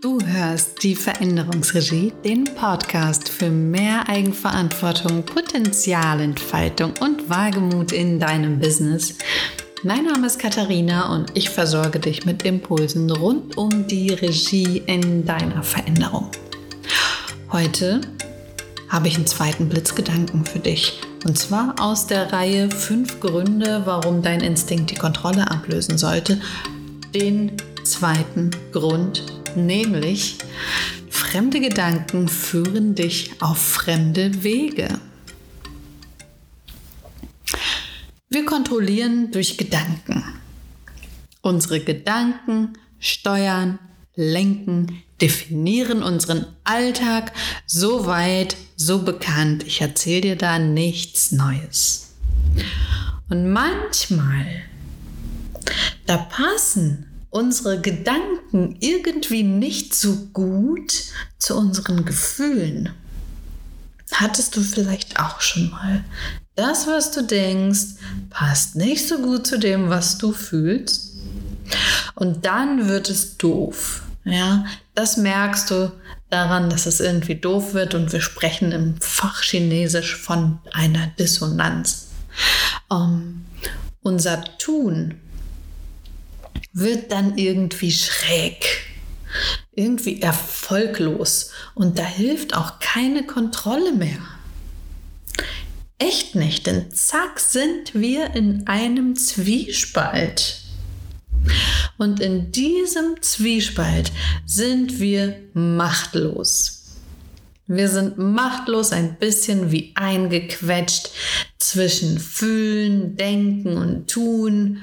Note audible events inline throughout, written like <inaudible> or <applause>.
Du hörst die Veränderungsregie, den Podcast für mehr Eigenverantwortung, Potenzialentfaltung und Wagemut in deinem Business. Mein Name ist Katharina und ich versorge dich mit Impulsen rund um die Regie in deiner Veränderung. Heute habe ich einen zweiten Blitzgedanken für dich. Und zwar aus der Reihe 5 Gründe, warum dein Instinkt die Kontrolle ablösen sollte. Den zweiten Grund nämlich fremde Gedanken führen dich auf fremde Wege. Wir kontrollieren durch Gedanken. Unsere Gedanken steuern, lenken, definieren unseren Alltag so weit, so bekannt. Ich erzähle dir da nichts Neues. Und manchmal, da passen unsere Gedanken irgendwie nicht so gut zu unseren Gefühlen. Hattest du vielleicht auch schon mal. Das, was du denkst, passt nicht so gut zu dem, was du fühlst. Und dann wird es doof. Ja, das merkst du daran, dass es irgendwie doof wird und wir sprechen im Fachchinesisch von einer Dissonanz. Um, ähm, unser Tun wird dann irgendwie schräg, irgendwie erfolglos und da hilft auch keine Kontrolle mehr. Echt nicht, denn zack sind wir in einem Zwiespalt. Und in diesem Zwiespalt sind wir machtlos. Wir sind machtlos ein bisschen wie eingequetscht zwischen Fühlen, Denken und Tun.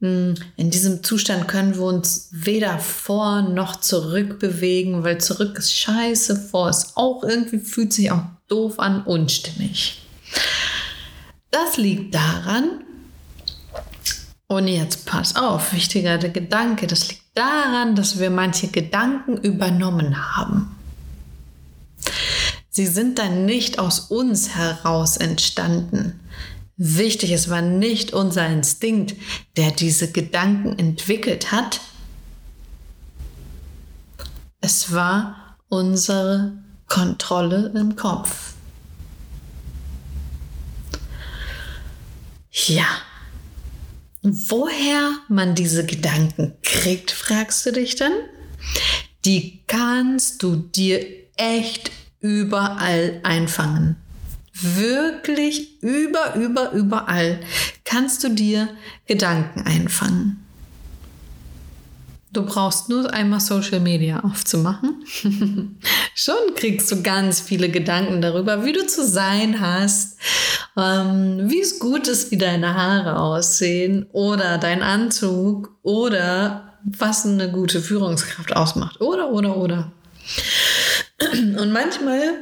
Hm, in diesem Zustand können wir uns weder vor noch zurück bewegen, weil zurück ist scheiße, vor ist auch irgendwie, fühlt sich auch doof an, unstimmig. Das liegt daran, und jetzt pass auf, wichtiger der Gedanke, das liegt daran, dass wir manche Gedanken übernommen haben. Sie sind dann nicht aus uns heraus entstanden. Wichtig, es war nicht unser Instinkt, der diese Gedanken entwickelt hat. Es war unsere Kontrolle im Kopf. Ja, woher man diese Gedanken kriegt, fragst du dich dann? Die kannst du dir echt überall einfangen. Wirklich über, über, überall kannst du dir Gedanken einfangen. Du brauchst nur einmal Social Media aufzumachen. <laughs> Schon kriegst du ganz viele Gedanken darüber, wie du zu sein hast, ähm, wie es gut ist, wie deine Haare aussehen oder dein Anzug oder was eine gute Führungskraft ausmacht. Oder, oder, oder. Und manchmal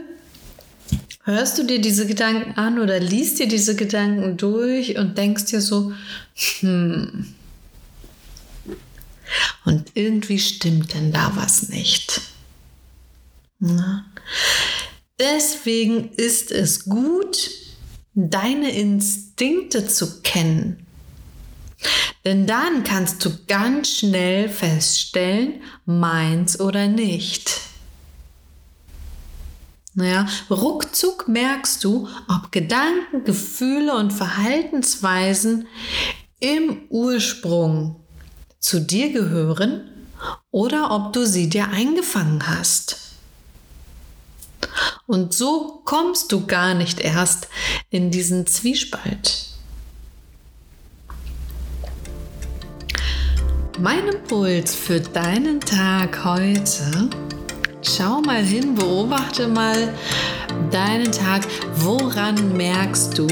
hörst du dir diese Gedanken an oder liest dir diese Gedanken durch und denkst dir so, hm. Und irgendwie stimmt denn da was nicht. Na? Deswegen ist es gut, deine Instinkte zu kennen. Denn dann kannst du ganz schnell feststellen, meins oder nicht. Naja, ruckzuck merkst du, ob Gedanken, Gefühle und Verhaltensweisen im Ursprung zu dir gehören oder ob du sie dir eingefangen hast. Und so kommst du gar nicht erst in diesen Zwiespalt. Mein Impuls für deinen Tag heute Schau mal hin, beobachte mal deinen Tag. Woran merkst du,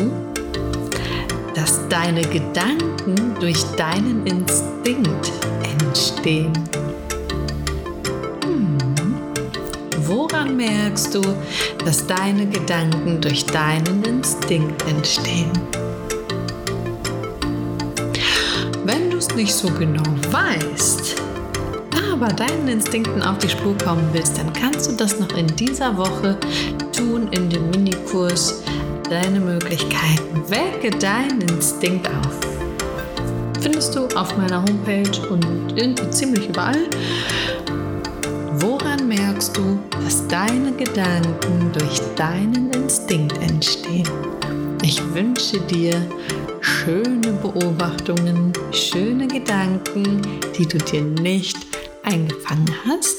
dass deine Gedanken durch deinen Instinkt entstehen? Hm. Woran merkst du, dass deine Gedanken durch deinen Instinkt entstehen? Wenn du es nicht so genau weißt, aber deinen Instinkten auf die Spur kommen willst, dann kannst du das noch in dieser Woche tun in dem Minikurs Deine Möglichkeiten. Wecke deinen Instinkt auf. Findest du auf meiner Homepage und irgendwie ziemlich überall. Woran merkst du, dass deine Gedanken durch deinen Instinkt entstehen. Ich wünsche dir schöne Beobachtungen, schöne Gedanken, die du dir nicht eingefangen hast.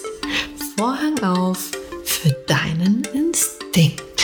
Vorhang auf für deinen Instinkt.